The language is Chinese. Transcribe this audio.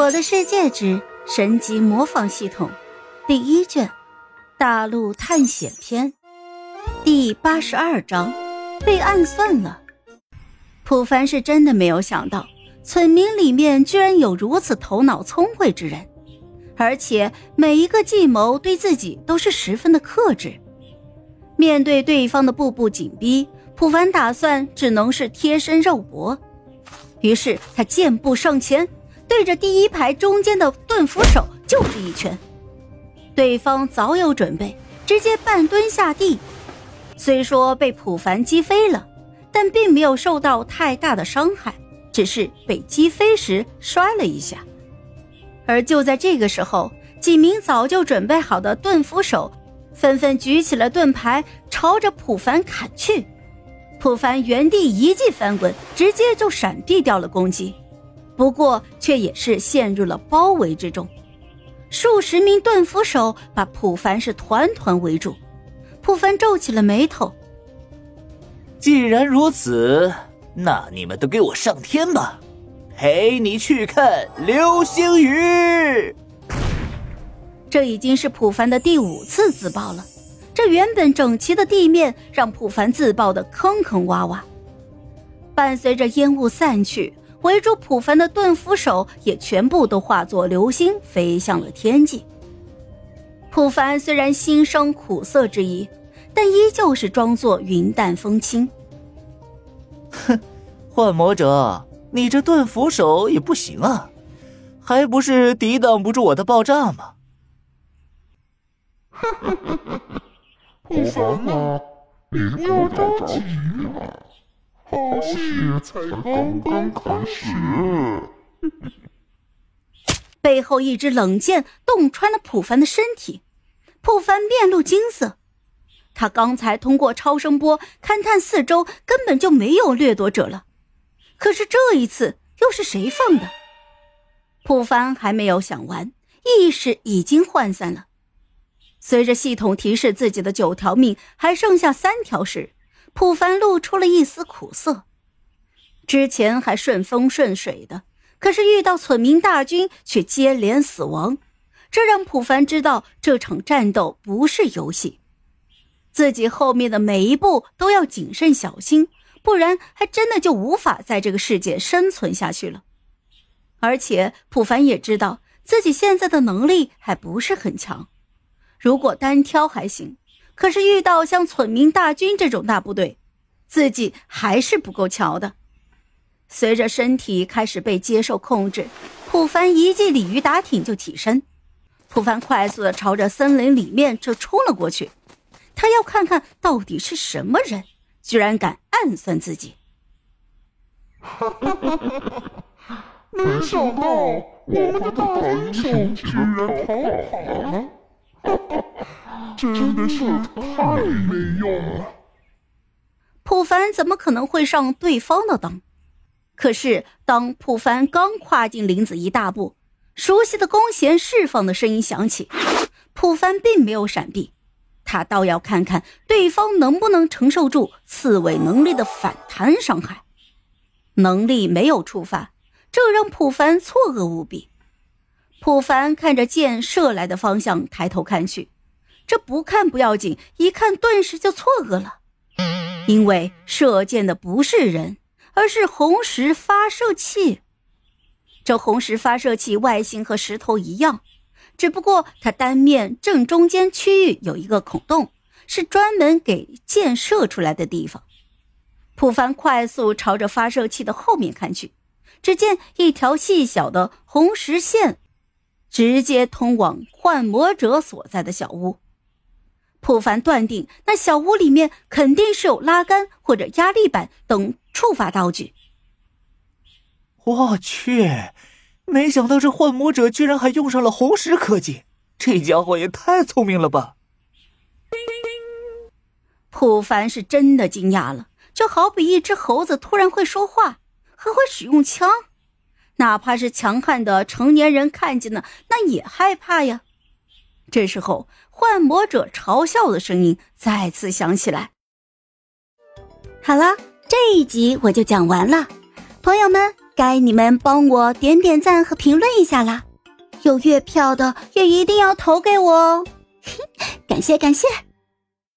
我的世界之神级模仿系统第一卷大陆探险篇第八十二章被暗算了。普凡是真的没有想到，村民里面居然有如此头脑聪慧之人，而且每一个计谋对自己都是十分的克制。面对对方的步步紧逼，普凡打算只能是贴身肉搏。于是他健步上前，对着第一排中间的盾斧手就是一拳。对方早有准备，直接半蹲下地。虽说被普凡击飞了，但并没有受到太大的伤害，只是被击飞时摔了一下。而就在这个时候，几名早就准备好的盾斧手纷纷举起了盾牌，朝着普凡砍去。普凡原地一记翻滚，直接就闪避掉了攻击，不过却也是陷入了包围之中。数十名盾斧手把普凡是团团围住。普凡皱起了眉头。既然如此，那你们都给我上天吧，陪你去看流星雨。这已经是普凡的第五次自爆了。这原本整齐的地面让普凡自爆的坑坑洼洼。伴随着烟雾散去，围住普凡的盾斧手也全部都化作流星飞向了天际。普凡虽然心生苦涩之意，但依旧是装作云淡风轻。哼，幻魔者，你这盾斧手也不行啊，还不是抵挡不住我的爆炸吗？普凡啊，你不要着急啊，好戏才刚刚开始。背后一支冷箭洞穿了普凡的身体，普凡面露惊色。他刚才通过超声波勘探四周，根本就没有掠夺者了。可是这一次又是谁放的？普凡还没有想完，意识已经涣散了。随着系统提示自己的九条命还剩下三条时，普凡露出了一丝苦涩。之前还顺风顺水的，可是遇到村民大军却接连死亡，这让普凡知道这场战斗不是游戏，自己后面的每一步都要谨慎小心，不然还真的就无法在这个世界生存下去了。而且普凡也知道自己现在的能力还不是很强。如果单挑还行，可是遇到像村民大军这种大部队，自己还是不够瞧的。随着身体开始被接受控制，普凡一记鲤鱼打挺就起身。普凡快速的朝着森林里面就冲了过去，他要看看到底是什么人，居然敢暗算自己。没想到我们的大英雄居然逃跑了。真的是太没用了！普凡怎么可能会上对方的当？可是当普凡刚跨进林子一大步，熟悉的弓弦释放的声音响起。普凡并没有闪避，他倒要看看对方能不能承受住刺猬能力的反弹伤害。能力没有触发，这让普凡错愕无比。普凡看着箭射来的方向，抬头看去，这不看不要紧，一看顿时就错愕了，因为射箭的不是人，而是红石发射器。这红石发射器外形和石头一样，只不过它单面正中间区域有一个孔洞，是专门给箭射出来的地方。普凡快速朝着发射器的后面看去，只见一条细小的红石线。直接通往幻魔者所在的小屋，普凡断定那小屋里面肯定是有拉杆或者压力板等触发道具。我去，没想到这幻魔者居然还用上了红石科技，这家伙也太聪明了吧！普凡是真的惊讶了，就好比一只猴子突然会说话，还会使用枪。哪怕是强悍的成年人看见了，那也害怕呀。这时候，幻魔者嘲笑的声音再次响起来。好了，这一集我就讲完了，朋友们。该你们帮我点点赞和评论一下啦！有月票的也一定要投给我哦，感 谢感谢。